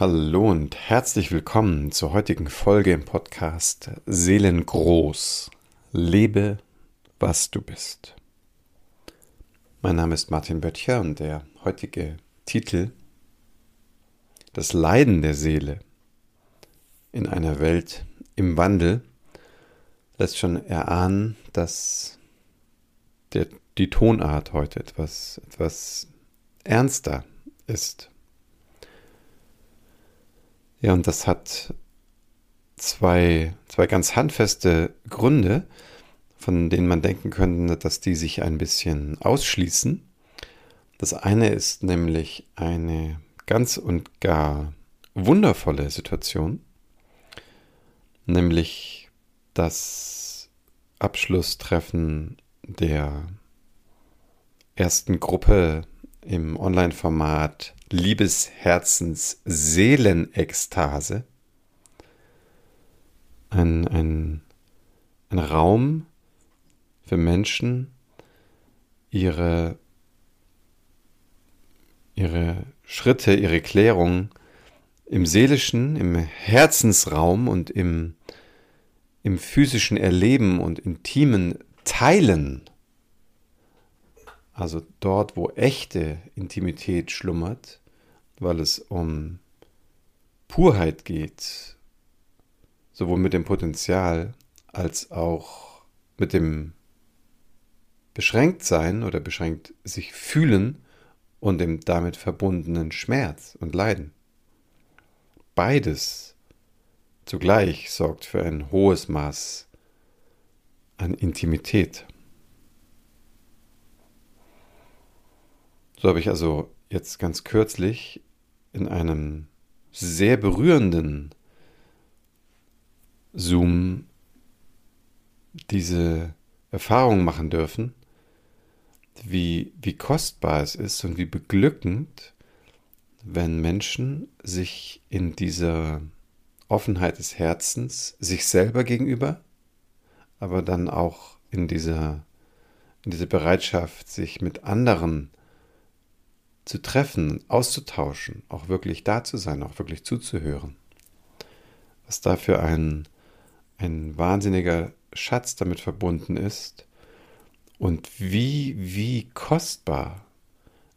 Hallo und herzlich willkommen zur heutigen Folge im Podcast Seelengroß. Lebe, was du bist. Mein Name ist Martin Böttcher und der heutige Titel Das Leiden der Seele in einer Welt im Wandel lässt schon erahnen, dass der, die Tonart heute etwas, etwas ernster ist. Ja, und das hat zwei, zwei ganz handfeste Gründe, von denen man denken könnte, dass die sich ein bisschen ausschließen. Das eine ist nämlich eine ganz und gar wundervolle Situation, nämlich das Abschlusstreffen der ersten Gruppe im Online-Format Liebesherzens Seelenekstase. Ein, ein, ein Raum für Menschen, ihre, ihre Schritte, ihre Klärung im seelischen, im Herzensraum und im, im physischen Erleben und intimen Teilen also dort, wo echte Intimität schlummert, weil es um Purheit geht, sowohl mit dem Potenzial als auch mit dem Beschränktsein oder beschränkt sich fühlen und dem damit verbundenen Schmerz und Leiden. Beides zugleich sorgt für ein hohes Maß an Intimität. So habe ich also jetzt ganz kürzlich in einem sehr berührenden Zoom diese Erfahrung machen dürfen, wie, wie kostbar es ist und wie beglückend, wenn Menschen sich in dieser Offenheit des Herzens sich selber gegenüber, aber dann auch in dieser, in dieser Bereitschaft, sich mit anderen zu treffen, auszutauschen, auch wirklich da zu sein, auch wirklich zuzuhören. Was dafür ein, ein wahnsinniger Schatz damit verbunden ist und wie, wie kostbar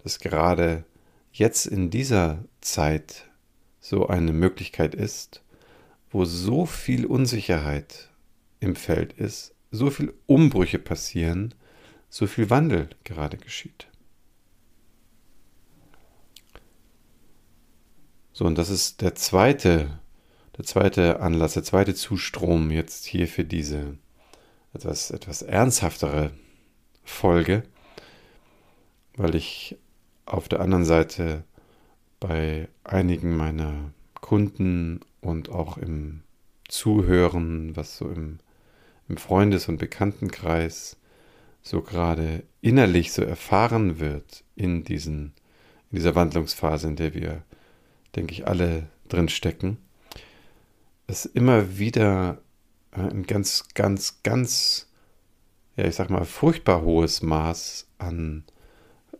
das gerade jetzt in dieser Zeit so eine Möglichkeit ist, wo so viel Unsicherheit im Feld ist, so viel Umbrüche passieren, so viel Wandel gerade geschieht. So, und das ist der zweite, der zweite Anlass, der zweite Zustrom jetzt hier für diese etwas, etwas ernsthaftere Folge, weil ich auf der anderen Seite bei einigen meiner Kunden und auch im Zuhören, was so im, im Freundes- und Bekanntenkreis so gerade innerlich so erfahren wird in, diesen, in dieser Wandlungsphase, in der wir denke ich, alle drin stecken, es immer wieder ein ganz, ganz, ganz, ja, ich sag mal, furchtbar hohes Maß an,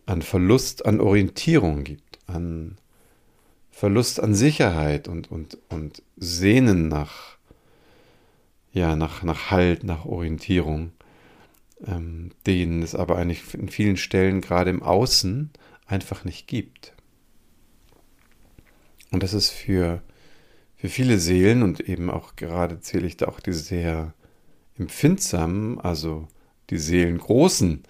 an Verlust an Orientierung gibt, an Verlust an Sicherheit und, und, und Sehnen nach, ja, nach, nach Halt, nach Orientierung, ähm, denen es aber eigentlich in vielen Stellen gerade im Außen einfach nicht gibt. Und das ist für, für viele Seelen und eben auch gerade zähle ich da auch die sehr empfindsamen, also die seelengroßen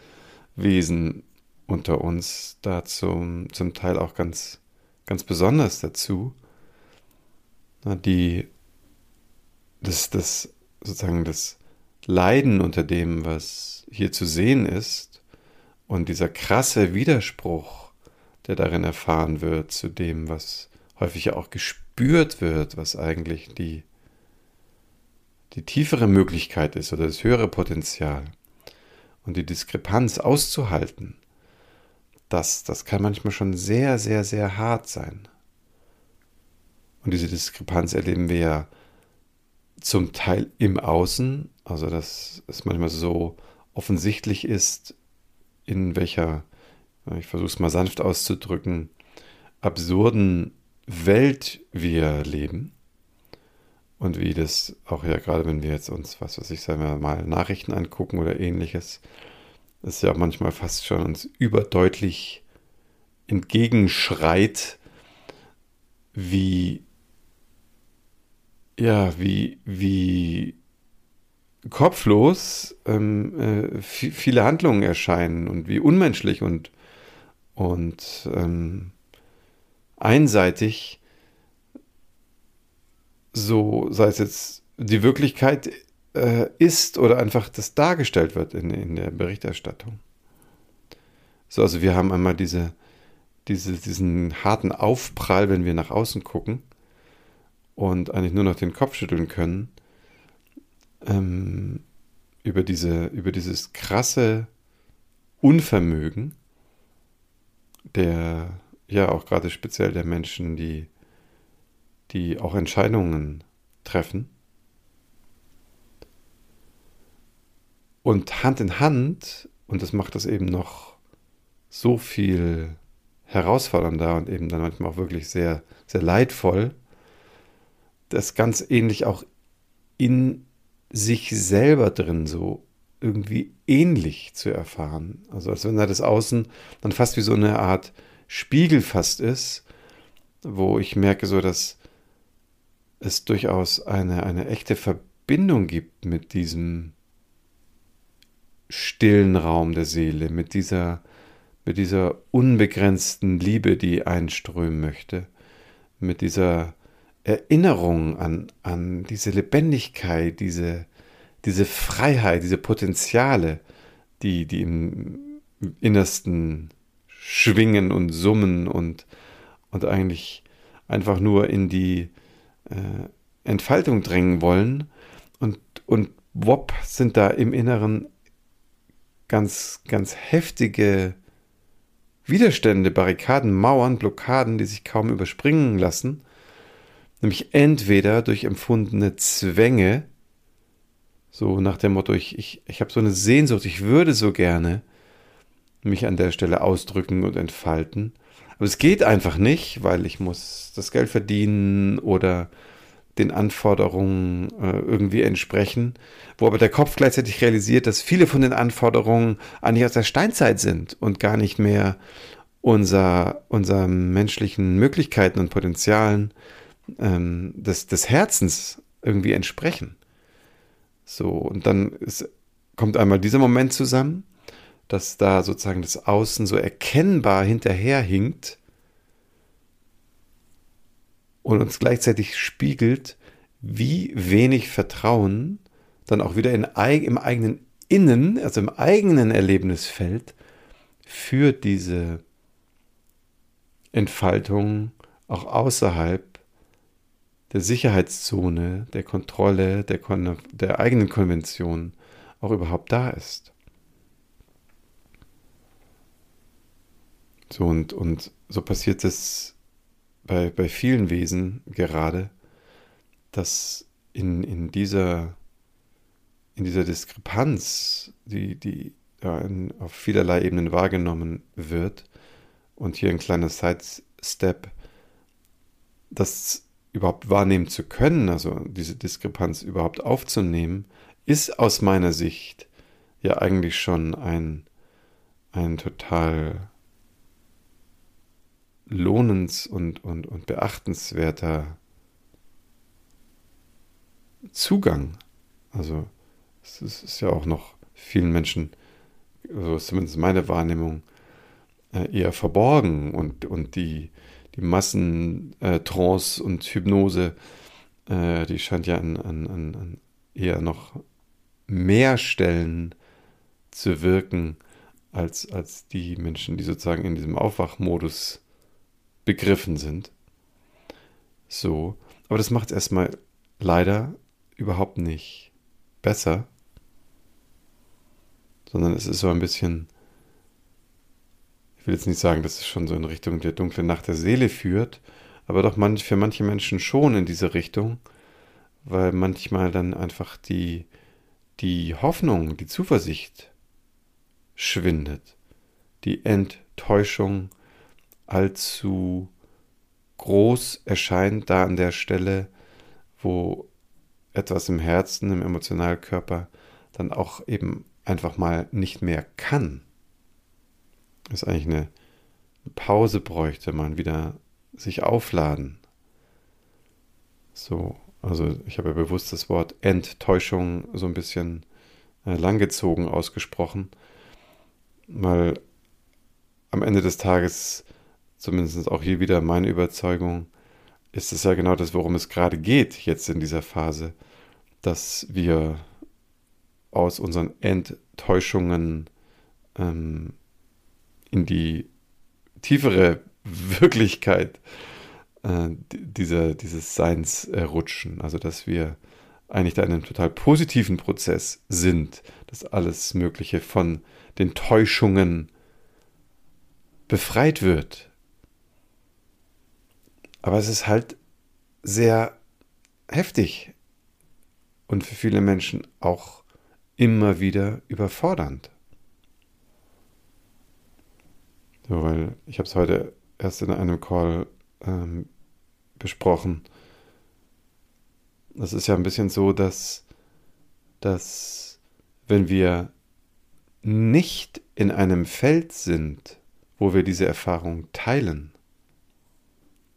Wesen unter uns da zum, zum Teil auch ganz, ganz besonders dazu, die das, das sozusagen das Leiden unter dem, was hier zu sehen ist und dieser krasse Widerspruch, der darin erfahren wird zu dem, was häufig ja auch gespürt wird, was eigentlich die, die tiefere Möglichkeit ist oder das höhere Potenzial und die Diskrepanz auszuhalten, das, das kann manchmal schon sehr, sehr, sehr hart sein. Und diese Diskrepanz erleben wir ja zum Teil im Außen, also dass es manchmal so offensichtlich ist, in welcher, ich versuche es mal sanft auszudrücken, absurden Welt wir leben. Und wie das auch ja gerade, wenn wir jetzt uns, was weiß ich, sagen wir mal, Nachrichten angucken oder ähnliches, ist ja manchmal fast schon uns überdeutlich entgegenschreit, wie ja, wie, wie kopflos ähm, äh, viele Handlungen erscheinen und wie unmenschlich und, und ähm, einseitig so, sei es jetzt die Wirklichkeit äh, ist oder einfach das dargestellt wird in, in der Berichterstattung. So, also wir haben einmal diese, diese, diesen harten Aufprall, wenn wir nach außen gucken und eigentlich nur noch den Kopf schütteln können ähm, über, diese, über dieses krasse Unvermögen der, ja auch gerade speziell der Menschen, die, die auch Entscheidungen treffen. Und Hand in Hand, und das macht das eben noch so viel herausfordernder und eben dann manchmal auch wirklich sehr, sehr leidvoll, das ganz ähnlich auch in sich selber drin so irgendwie ähnlich zu erfahren. Also als wenn da das Außen dann fast wie so eine Art Spiegel fast ist, wo ich merke so, dass es durchaus eine, eine echte Verbindung gibt mit diesem stillen Raum der Seele, mit dieser, mit dieser unbegrenzten Liebe, die einströmen möchte, mit dieser Erinnerung an, an diese Lebendigkeit, diese, diese Freiheit, diese Potenziale, die, die im Innersten schwingen und summen und, und eigentlich einfach nur in die äh, Entfaltung drängen wollen. Und, und wop sind da im Inneren ganz, ganz heftige Widerstände, Barrikaden, Mauern, Blockaden, die sich kaum überspringen lassen Nämlich entweder durch empfundene Zwänge, so nach dem Motto, ich, ich, ich habe so eine Sehnsucht, ich würde so gerne mich an der Stelle ausdrücken und entfalten. Aber es geht einfach nicht, weil ich muss das Geld verdienen oder den Anforderungen äh, irgendwie entsprechen, wo aber der Kopf gleichzeitig realisiert, dass viele von den Anforderungen eigentlich aus der Steinzeit sind und gar nicht mehr unser, unser menschlichen Möglichkeiten und Potenzialen ähm, des, des Herzens irgendwie entsprechen. So, und dann ist, kommt einmal dieser Moment zusammen, dass da sozusagen das Außen so erkennbar hinterherhinkt und uns gleichzeitig spiegelt, wie wenig Vertrauen dann auch wieder in, im eigenen Innen, also im eigenen Erlebnisfeld, für diese Entfaltung auch außerhalb der Sicherheitszone, der Kontrolle, der, Kon der eigenen Konvention auch überhaupt da ist. So und, und so passiert es bei, bei vielen Wesen gerade, dass in, in, dieser, in dieser Diskrepanz, die, die ja, in, auf vielerlei Ebenen wahrgenommen wird, und hier ein kleiner Sidestep, dass überhaupt wahrnehmen zu können, also diese Diskrepanz überhaupt aufzunehmen, ist aus meiner Sicht ja eigentlich schon ein, ein total lohnens- und, und, und beachtenswerter Zugang. Also es ist, ist ja auch noch vielen Menschen, so ist zumindest meine Wahrnehmung, äh, eher verborgen und, und die, die Massentrance äh, und Hypnose, äh, die scheint ja an, an, an eher noch mehr Stellen zu wirken als, als die Menschen, die sozusagen in diesem Aufwachmodus begriffen sind. So, aber das macht es erstmal leider überhaupt nicht besser, sondern es ist so ein bisschen ich will jetzt nicht sagen, dass es schon so in Richtung der dunklen Nacht der Seele führt, aber doch manch, für manche Menschen schon in diese Richtung, weil manchmal dann einfach die, die Hoffnung, die Zuversicht schwindet, die Enttäuschung allzu groß erscheint, da an der Stelle, wo etwas im Herzen, im Emotionalkörper dann auch eben einfach mal nicht mehr kann. Das ist eigentlich eine Pause bräuchte, man wieder sich aufladen. So, also ich habe ja bewusst das Wort Enttäuschung so ein bisschen äh, langgezogen ausgesprochen, weil am Ende des Tages, zumindest auch hier wieder meine Überzeugung, ist es ja genau das, worum es gerade geht jetzt in dieser Phase, dass wir aus unseren Enttäuschungen ähm, in die tiefere Wirklichkeit äh, dieser, dieses Seins äh, rutschen. Also dass wir eigentlich da in einem total positiven Prozess sind, dass alles Mögliche von den Täuschungen befreit wird. Aber es ist halt sehr heftig und für viele Menschen auch immer wieder überfordernd. So, weil ich habe es heute erst in einem Call ähm, besprochen. Es ist ja ein bisschen so, dass, dass wenn wir nicht in einem Feld sind, wo wir diese Erfahrung teilen,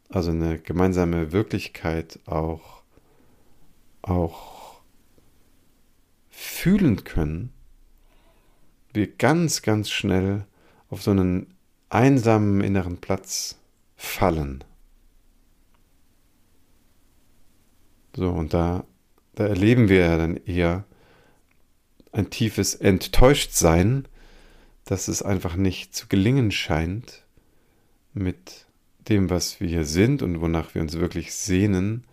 also eine gemeinsame Wirklichkeit auch, auch fühlen können, wir ganz, ganz schnell auf so einen einsamen inneren Platz fallen. So, und da, da erleben wir ja dann eher ein tiefes Enttäuschtsein, dass es einfach nicht zu gelingen scheint, mit dem, was wir sind und wonach wir uns wirklich sehnen,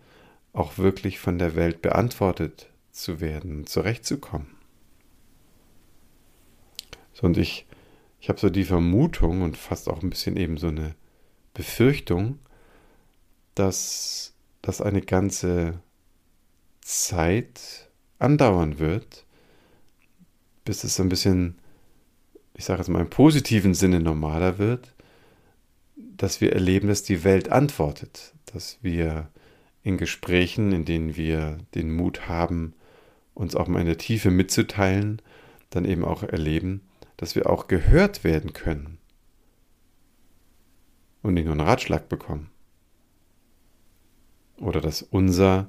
auch wirklich von der Welt beantwortet zu werden, zurechtzukommen. So, und ich ich habe so die Vermutung und fast auch ein bisschen eben so eine Befürchtung, dass das eine ganze Zeit andauern wird, bis es so ein bisschen, ich sage jetzt mal im positiven Sinne normaler wird, dass wir erleben, dass die Welt antwortet, dass wir in Gesprächen, in denen wir den Mut haben, uns auch mal in der Tiefe mitzuteilen, dann eben auch erleben, dass wir auch gehört werden können und nicht nur einen Ratschlag bekommen. Oder dass unser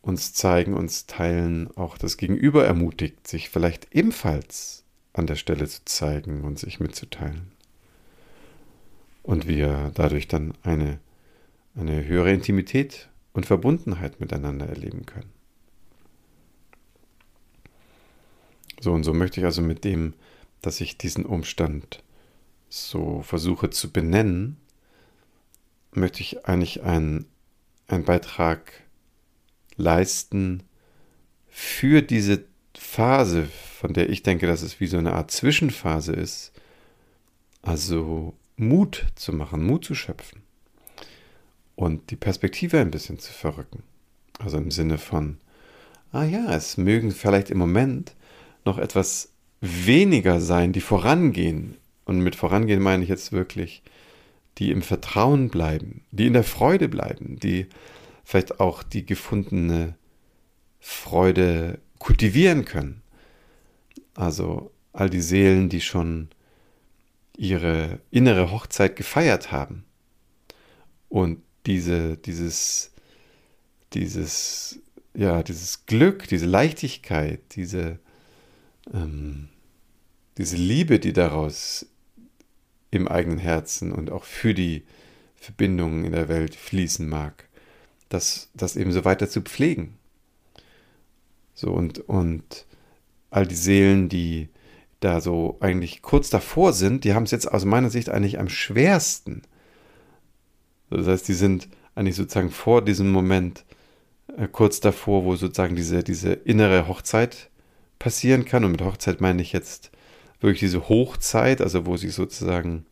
uns zeigen, uns teilen, auch das Gegenüber ermutigt, sich vielleicht ebenfalls an der Stelle zu zeigen und sich mitzuteilen. Und wir dadurch dann eine, eine höhere Intimität und Verbundenheit miteinander erleben können. So und so möchte ich also mit dem dass ich diesen Umstand so versuche zu benennen, möchte ich eigentlich einen, einen Beitrag leisten für diese Phase, von der ich denke, dass es wie so eine Art Zwischenphase ist, also Mut zu machen, Mut zu schöpfen und die Perspektive ein bisschen zu verrücken. Also im Sinne von, ah ja, es mögen vielleicht im Moment noch etwas weniger sein, die vorangehen. Und mit vorangehen meine ich jetzt wirklich, die im Vertrauen bleiben, die in der Freude bleiben, die vielleicht auch die gefundene Freude kultivieren können. Also all die Seelen, die schon ihre innere Hochzeit gefeiert haben. Und diese, dieses, dieses, ja, dieses Glück, diese Leichtigkeit, diese, ähm, diese Liebe, die daraus im eigenen Herzen und auch für die Verbindungen in der Welt fließen mag, das, das eben so weiter zu pflegen. So und, und all die Seelen, die da so eigentlich kurz davor sind, die haben es jetzt aus meiner Sicht eigentlich am schwersten. Das heißt, die sind eigentlich sozusagen vor diesem Moment äh, kurz davor, wo sozusagen diese, diese innere Hochzeit passieren kann. Und mit Hochzeit meine ich jetzt wirklich diese Hochzeit, also wo sich sozusagen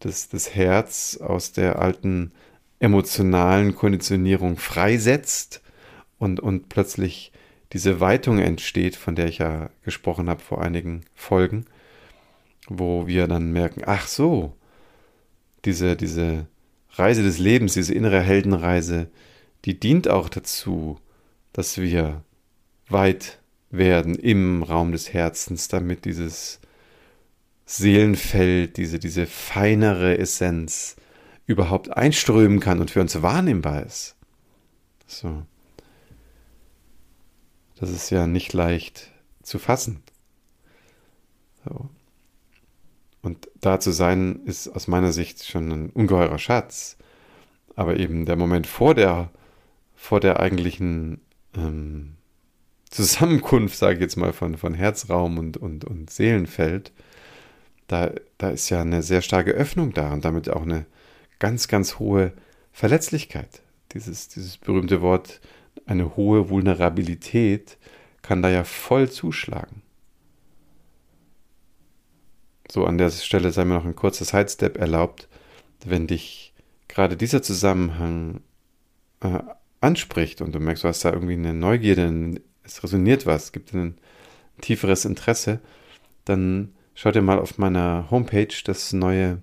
das, das Herz aus der alten emotionalen Konditionierung freisetzt und, und plötzlich diese Weitung entsteht, von der ich ja gesprochen habe vor einigen Folgen, wo wir dann merken, ach so, diese, diese Reise des Lebens, diese innere Heldenreise, die dient auch dazu, dass wir weit werden im Raum des Herzens, damit dieses Seelenfeld, diese, diese feinere Essenz überhaupt einströmen kann und für uns wahrnehmbar ist. So. Das ist ja nicht leicht zu fassen. So. Und da zu sein, ist aus meiner Sicht schon ein ungeheurer Schatz. Aber eben der Moment vor der, vor der eigentlichen ähm, Zusammenkunft, sage ich jetzt mal, von, von Herzraum und, und, und Seelenfeld, da, da ist ja eine sehr starke Öffnung da und damit auch eine ganz, ganz hohe Verletzlichkeit. Dieses, dieses berühmte Wort, eine hohe Vulnerabilität, kann da ja voll zuschlagen. So, an der Stelle sei mir noch ein kurzer Sidestep erlaubt, wenn dich gerade dieser Zusammenhang äh, anspricht und du merkst, du hast da irgendwie eine Neugierde, es resoniert was, gibt ein tieferes Interesse, dann schau dir mal auf meiner Homepage das neue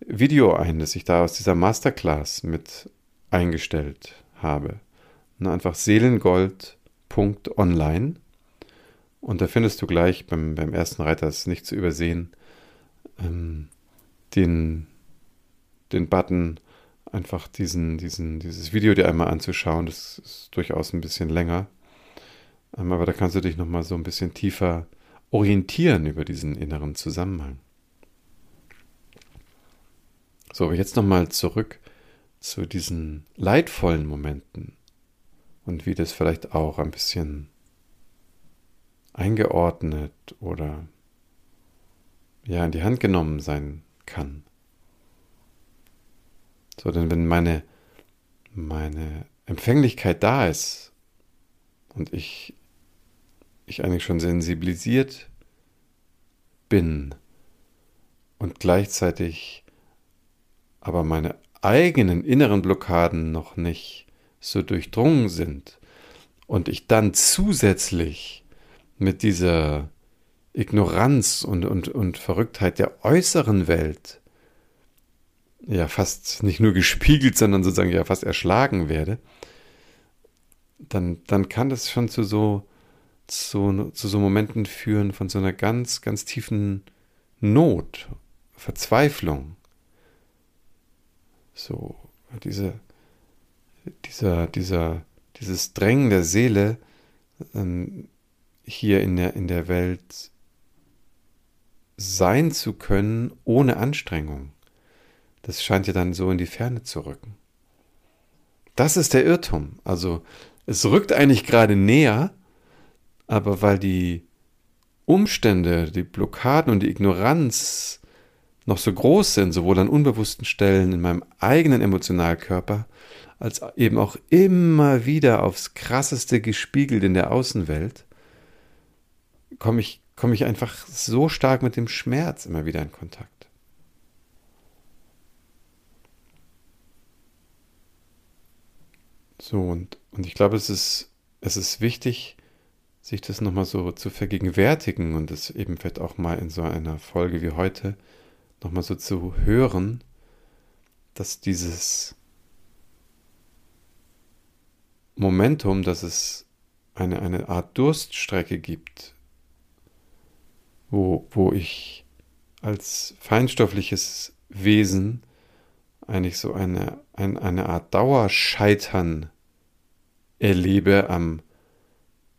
Video ein, das ich da aus dieser Masterclass mit eingestellt habe. Und einfach seelengold.online und da findest du gleich beim, beim ersten Reiter, ist nicht zu übersehen, ähm, den, den Button, einfach diesen, diesen, dieses Video dir einmal anzuschauen. Das ist durchaus ein bisschen länger. Ähm, aber da kannst du dich nochmal so ein bisschen tiefer orientieren über diesen inneren Zusammenhang. So, aber jetzt nochmal zurück zu diesen leidvollen Momenten und wie das vielleicht auch ein bisschen eingeordnet oder ja in die Hand genommen sein kann. So, denn wenn meine, meine Empfänglichkeit da ist und ich, ich eigentlich schon sensibilisiert bin und gleichzeitig aber meine eigenen inneren Blockaden noch nicht so durchdrungen sind und ich dann zusätzlich mit dieser Ignoranz und, und, und Verrücktheit der äußeren Welt ja fast nicht nur gespiegelt, sondern sozusagen ja fast erschlagen werde, dann, dann kann das schon zu so, zu, zu so Momenten führen von so einer ganz, ganz tiefen Not, Verzweiflung. So, diese, dieser, dieser, dieses Drängen der Seele, ähm, hier in der, in der Welt sein zu können ohne Anstrengung. Das scheint ja dann so in die Ferne zu rücken. Das ist der Irrtum. Also es rückt eigentlich gerade näher, aber weil die Umstände, die Blockaden und die Ignoranz noch so groß sind, sowohl an unbewussten Stellen in meinem eigenen Emotionalkörper, als eben auch immer wieder aufs krasseste gespiegelt in der Außenwelt, komme ich, komme ich einfach so stark mit dem Schmerz immer wieder in Kontakt. So, und, und ich glaube, es ist, es ist wichtig, sich das nochmal so zu vergegenwärtigen und es eben vielleicht auch mal in so einer Folge wie heute nochmal so zu hören, dass dieses Momentum, dass es eine, eine Art Durststrecke gibt, wo, wo ich als feinstoffliches Wesen eigentlich so eine, ein, eine Art Dauerscheitern erlebe am,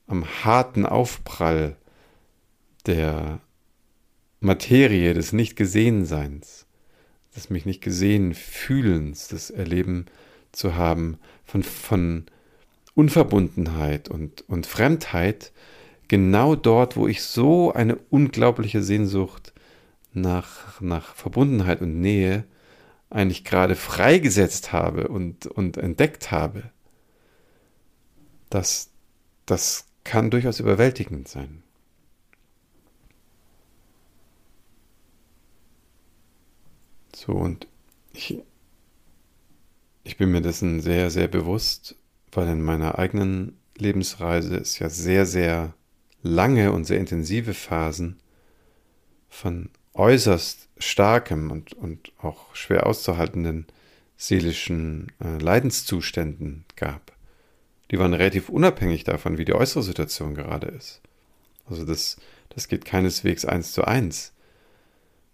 am harten Aufprall der Materie, des Nicht-Gesehenseins, des mich nicht gesehen fühlens, das Erleben zu haben von, von Unverbundenheit und, und Fremdheit, genau dort, wo ich so eine unglaubliche Sehnsucht nach, nach Verbundenheit und Nähe eigentlich gerade freigesetzt habe und, und entdeckt habe, das, das kann durchaus überwältigend sein. So, und ich, ich bin mir dessen sehr, sehr bewusst, weil in meiner eigenen Lebensreise ist ja sehr, sehr lange und sehr intensive Phasen von äußerst starkem und, und auch schwer auszuhaltenden seelischen äh, Leidenszuständen gab. Die waren relativ unabhängig davon, wie die äußere Situation gerade ist. Also das, das geht keineswegs eins zu eins.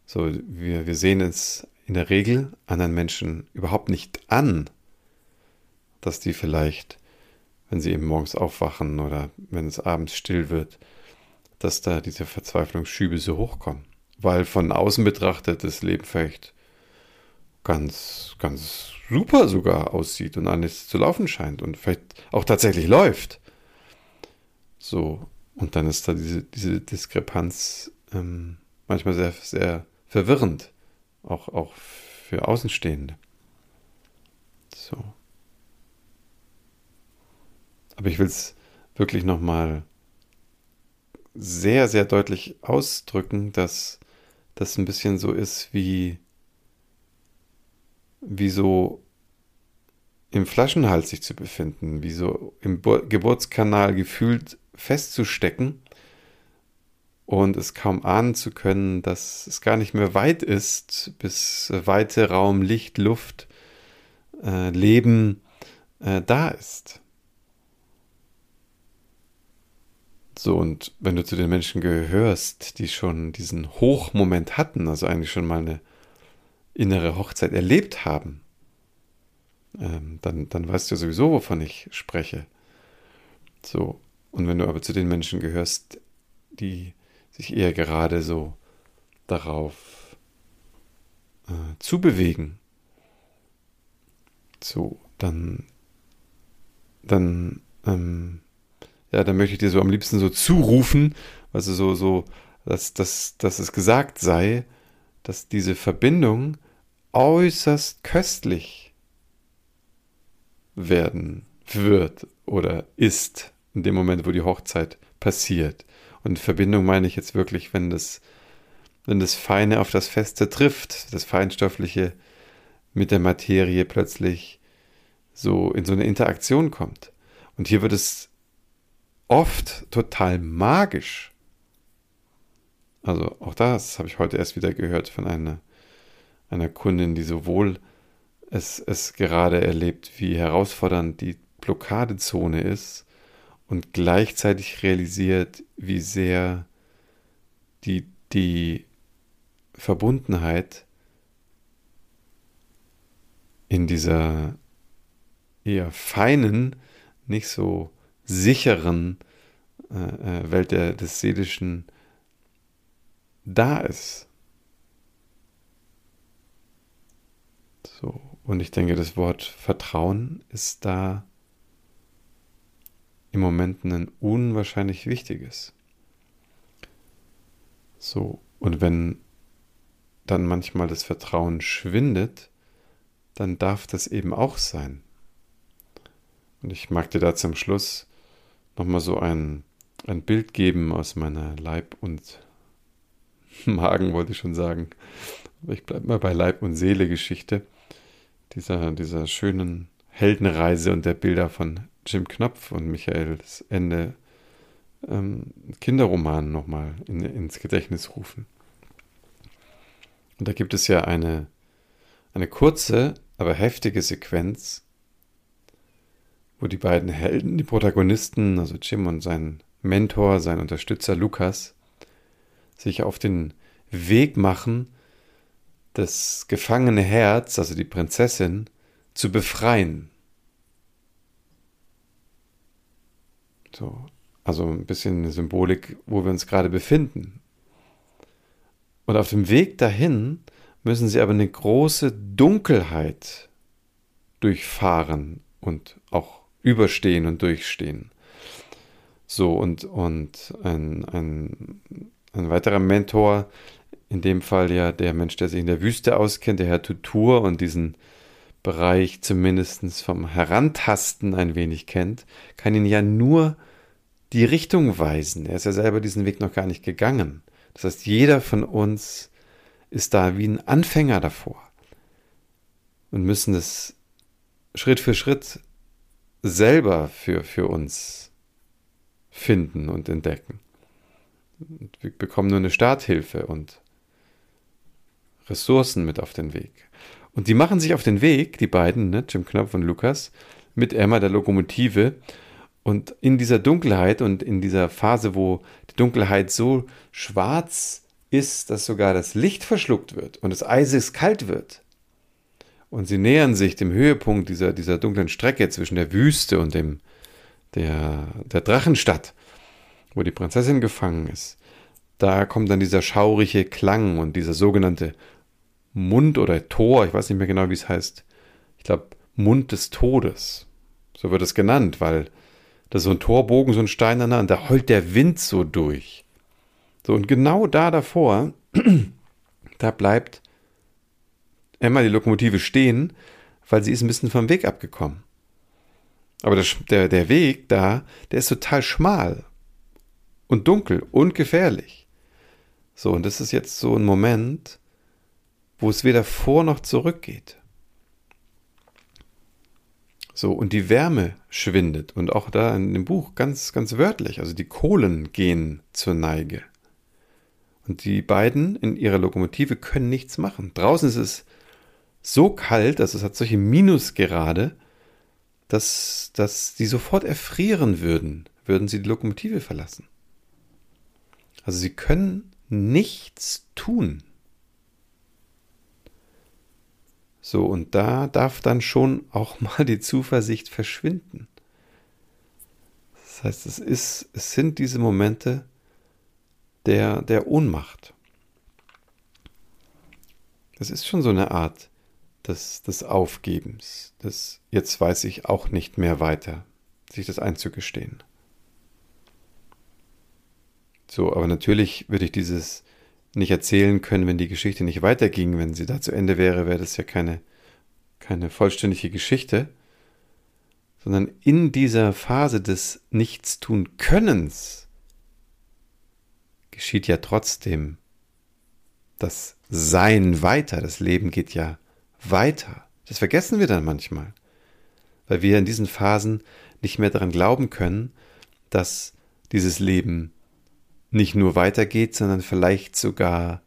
So, wir, wir sehen es in der Regel anderen Menschen überhaupt nicht an, dass die vielleicht, wenn sie eben morgens aufwachen oder wenn es abends still wird, dass da diese Verzweiflungsschübe so hochkommen. Weil von außen betrachtet das Leben vielleicht ganz, ganz super sogar aussieht und alles zu laufen scheint und vielleicht auch tatsächlich läuft. So, und dann ist da diese, diese Diskrepanz ähm, manchmal sehr, sehr verwirrend, auch, auch für Außenstehende. So. Aber ich will es wirklich nochmal sehr, sehr deutlich ausdrücken, dass das ein bisschen so ist wie, wie so im Flaschenhals sich zu befinden, wie so im Geburtskanal gefühlt festzustecken und es kaum ahnen zu können, dass es gar nicht mehr weit ist, bis weite Raum, Licht, Luft, äh, Leben äh, da ist. So, und wenn du zu den Menschen gehörst, die schon diesen Hochmoment hatten, also eigentlich schon mal eine innere Hochzeit erlebt haben, ähm, dann, dann weißt du sowieso, wovon ich spreche. So, und wenn du aber zu den Menschen gehörst, die sich eher gerade so darauf äh, zubewegen, so, dann, dann, ähm, ja, dann möchte ich dir so am liebsten so zurufen, also so, so, dass, dass, dass es gesagt sei, dass diese Verbindung äußerst köstlich werden wird oder ist in dem Moment, wo die Hochzeit passiert. Und Verbindung meine ich jetzt wirklich, wenn das, wenn das Feine auf das Feste trifft, das Feinstoffliche mit der Materie plötzlich so in so eine Interaktion kommt. Und hier wird es oft total magisch. Also auch das habe ich heute erst wieder gehört von einer, einer Kundin, die sowohl es, es gerade erlebt, wie herausfordernd die Blockadezone ist und gleichzeitig realisiert, wie sehr die, die Verbundenheit in dieser eher feinen, nicht so sicheren äh, äh, Welt der, des Seelischen da ist. So, und ich denke, das Wort Vertrauen ist da im Moment ein unwahrscheinlich wichtiges. So, und wenn dann manchmal das Vertrauen schwindet, dann darf das eben auch sein. Und ich mag dir da zum Schluss nochmal so ein, ein Bild geben aus meiner Leib- und Magen, wollte ich schon sagen. Aber ich bleibe mal bei Leib- und Seele-Geschichte. Dieser, dieser schönen Heldenreise und der Bilder von Jim Knopf und Michaels Ende ähm, Kinderroman nochmal in, ins Gedächtnis rufen. Und da gibt es ja eine, eine kurze, aber heftige Sequenz, wo die beiden Helden, die Protagonisten, also Jim und sein Mentor, sein Unterstützer Lukas, sich auf den Weg machen, das gefangene Herz, also die Prinzessin, zu befreien. So, also ein bisschen eine Symbolik, wo wir uns gerade befinden. Und auf dem Weg dahin müssen sie aber eine große Dunkelheit durchfahren und auch überstehen und durchstehen. So, und, und ein, ein, ein weiterer Mentor, in dem Fall ja der Mensch, der sich in der Wüste auskennt, der Herr Tutur und diesen Bereich zumindest vom Herantasten ein wenig kennt, kann ihn ja nur die Richtung weisen. Er ist ja selber diesen Weg noch gar nicht gegangen. Das heißt, jeder von uns ist da wie ein Anfänger davor und müssen es Schritt für Schritt selber für, für uns finden und entdecken. Und wir bekommen nur eine Starthilfe und Ressourcen mit auf den Weg. Und die machen sich auf den Weg, die beiden, ne, Jim Knopf und Lukas, mit Emma der Lokomotive. Und in dieser Dunkelheit und in dieser Phase, wo die Dunkelheit so schwarz ist, dass sogar das Licht verschluckt wird und das Eis kalt wird. Und sie nähern sich dem Höhepunkt dieser, dieser dunklen Strecke zwischen der Wüste und dem, der, der Drachenstadt, wo die Prinzessin gefangen ist. Da kommt dann dieser schaurige Klang und dieser sogenannte Mund oder Tor, ich weiß nicht mehr genau, wie es heißt. Ich glaube, Mund des Todes. So wird es genannt, weil das ist so ein Torbogen, so ein steinerner, und da heult der Wind so durch. So, und genau da davor, da bleibt Emma die Lokomotive stehen, weil sie ist ein bisschen vom Weg abgekommen. Aber der, der, der Weg da, der ist total schmal und dunkel und gefährlich. So, und das ist jetzt so ein Moment, wo es weder vor noch zurück geht. So, und die Wärme schwindet. Und auch da in dem Buch ganz, ganz wörtlich. Also die Kohlen gehen zur Neige. Und die beiden in ihrer Lokomotive können nichts machen. Draußen ist es so kalt, also es hat solche Minusgrade, dass, dass die sofort erfrieren würden, würden sie die Lokomotive verlassen. Also sie können nichts tun. So, und da darf dann schon auch mal die Zuversicht verschwinden. Das heißt, es, ist, es sind diese Momente der, der Ohnmacht. Es ist schon so eine Art des, des Aufgebens, des jetzt weiß ich auch nicht mehr weiter, sich das einzugestehen. So, aber natürlich würde ich dieses nicht erzählen können, wenn die Geschichte nicht weiterging. Wenn sie da zu Ende wäre, wäre das ja keine, keine vollständige Geschichte, sondern in dieser Phase des Nichtstun-Könnens geschieht ja trotzdem das Sein weiter. Das Leben geht ja weiter. Das vergessen wir dann manchmal, weil wir in diesen Phasen nicht mehr daran glauben können, dass dieses Leben nicht nur weitergeht, sondern vielleicht sogar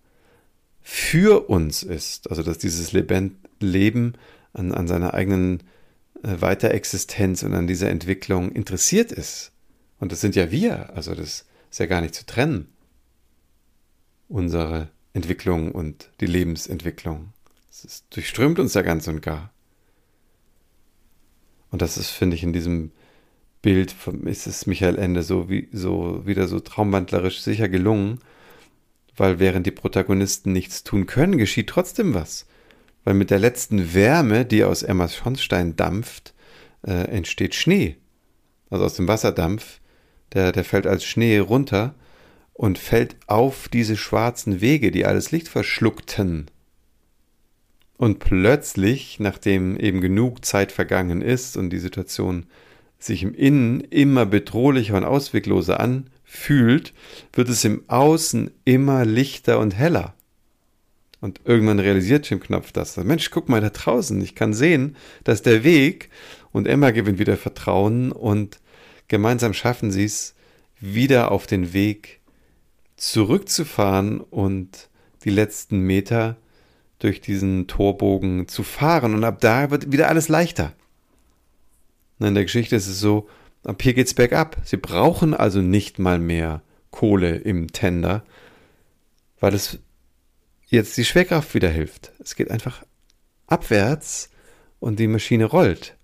für uns ist. Also dass dieses Leben an, an seiner eigenen äh, Weiterexistenz und an dieser Entwicklung interessiert ist. Und das sind ja wir. Also das ist ja gar nicht zu trennen. Unsere Entwicklung und die Lebensentwicklung. Es durchströmt uns ja ganz und gar. Und das ist, finde ich, in diesem Bild ist es Michael Ende so, wie, so wieder so traumwandlerisch sicher gelungen, weil während die Protagonisten nichts tun können, geschieht trotzdem was. Weil mit der letzten Wärme, die aus Emma Schornstein dampft, äh, entsteht Schnee. Also aus dem Wasserdampf, der, der fällt als Schnee runter und fällt auf diese schwarzen Wege, die alles Licht verschluckten. Und plötzlich, nachdem eben genug Zeit vergangen ist und die Situation sich im Innen immer bedrohlicher und auswegloser anfühlt, wird es im Außen immer lichter und heller. Und irgendwann realisiert Jim Knopf das. Mensch, guck mal da draußen, ich kann sehen, dass der Weg und Emma gewinnt wieder Vertrauen und gemeinsam schaffen sie es, wieder auf den Weg zurückzufahren und die letzten Meter durch diesen Torbogen zu fahren. Und ab da wird wieder alles leichter. In der Geschichte ist es so, ab hier geht's bergab. Sie brauchen also nicht mal mehr Kohle im Tender, weil es jetzt die Schwerkraft wieder hilft. Es geht einfach abwärts und die Maschine rollt.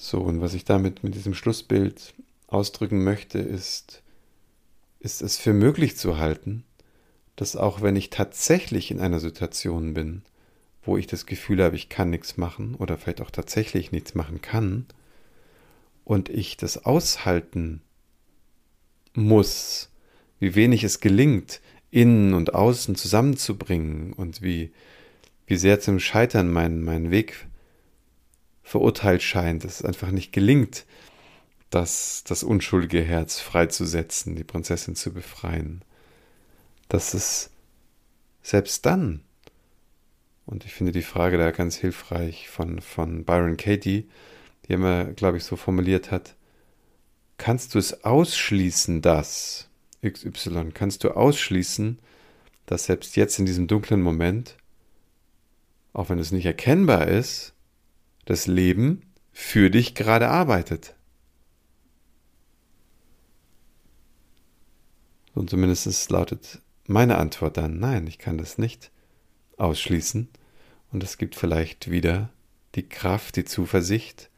So, und was ich damit mit diesem Schlussbild ausdrücken möchte, ist, ist es für möglich zu halten, dass auch wenn ich tatsächlich in einer Situation bin, wo ich das Gefühl habe, ich kann nichts machen oder vielleicht auch tatsächlich nichts machen kann und ich das aushalten muss, wie wenig es gelingt, innen und außen zusammenzubringen und wie, wie sehr zum Scheitern mein, mein Weg verurteilt scheint, dass es einfach nicht gelingt, das, das unschuldige Herz freizusetzen, die Prinzessin zu befreien dass es selbst dann, und ich finde die Frage da ganz hilfreich von, von Byron Katie, die immer, glaube ich, so formuliert hat, kannst du es ausschließen, dass XY kannst du ausschließen, dass selbst jetzt in diesem dunklen Moment, auch wenn es nicht erkennbar ist, das Leben für dich gerade arbeitet. Und zumindest lautet meine Antwort dann, nein, ich kann das nicht ausschließen. Und es gibt vielleicht wieder die Kraft, die Zuversicht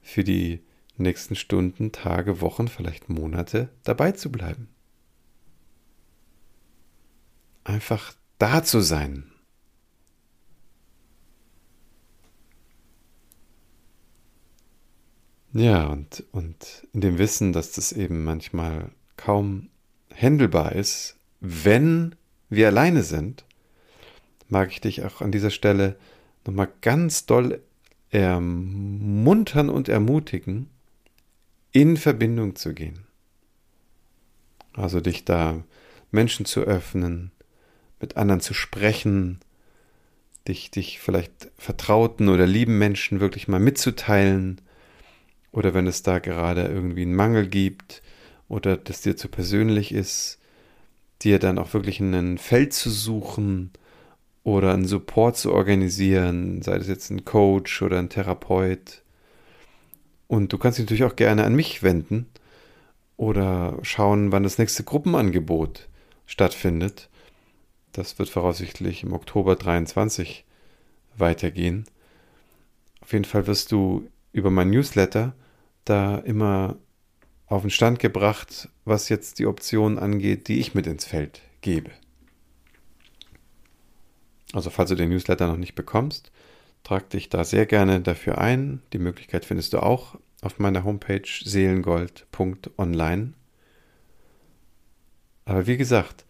für die nächsten Stunden, Tage, Wochen, vielleicht Monate dabei zu bleiben. Einfach da zu sein. Ja, und, und in dem Wissen, dass das eben manchmal kaum händelbar ist, wenn wir alleine sind, mag ich dich auch an dieser Stelle nochmal ganz doll ermuntern und ermutigen, in Verbindung zu gehen. Also dich da Menschen zu öffnen, mit anderen zu sprechen, dich, dich vielleicht vertrauten oder lieben Menschen wirklich mal mitzuteilen, oder wenn es da gerade irgendwie einen Mangel gibt oder das dir zu persönlich ist, dir dann auch wirklich ein Feld zu suchen oder einen Support zu organisieren, sei das jetzt ein Coach oder ein Therapeut. Und du kannst dich natürlich auch gerne an mich wenden oder schauen, wann das nächste Gruppenangebot stattfindet. Das wird voraussichtlich im Oktober 23 weitergehen. Auf jeden Fall wirst du über mein Newsletter da immer auf den Stand gebracht, was jetzt die Optionen angeht, die ich mit ins Feld gebe. Also falls du den Newsletter noch nicht bekommst, trag dich da sehr gerne dafür ein. Die Möglichkeit findest du auch auf meiner Homepage seelengold.online. Aber wie gesagt,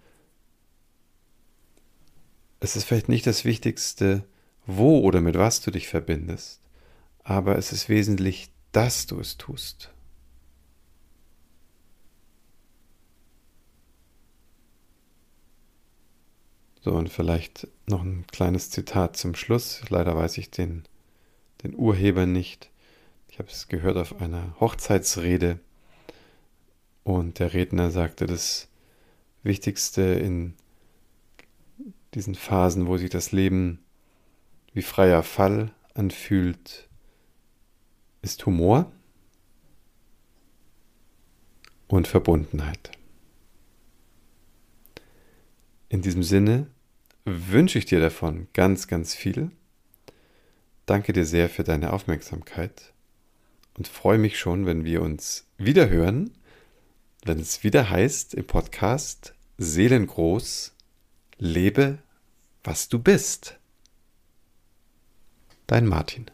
es ist vielleicht nicht das Wichtigste, wo oder mit was du dich verbindest, aber es ist wesentlich, dass du es tust. So, und vielleicht noch ein kleines Zitat zum Schluss. Leider weiß ich den, den Urheber nicht. Ich habe es gehört auf einer Hochzeitsrede. Und der Redner sagte, das Wichtigste in diesen Phasen, wo sich das Leben wie freier Fall anfühlt, ist Humor und Verbundenheit. In diesem Sinne wünsche ich dir davon ganz, ganz viel. Danke dir sehr für deine Aufmerksamkeit und freue mich schon, wenn wir uns wieder hören, wenn es wieder heißt im Podcast Seelengroß, lebe, was du bist. Dein Martin.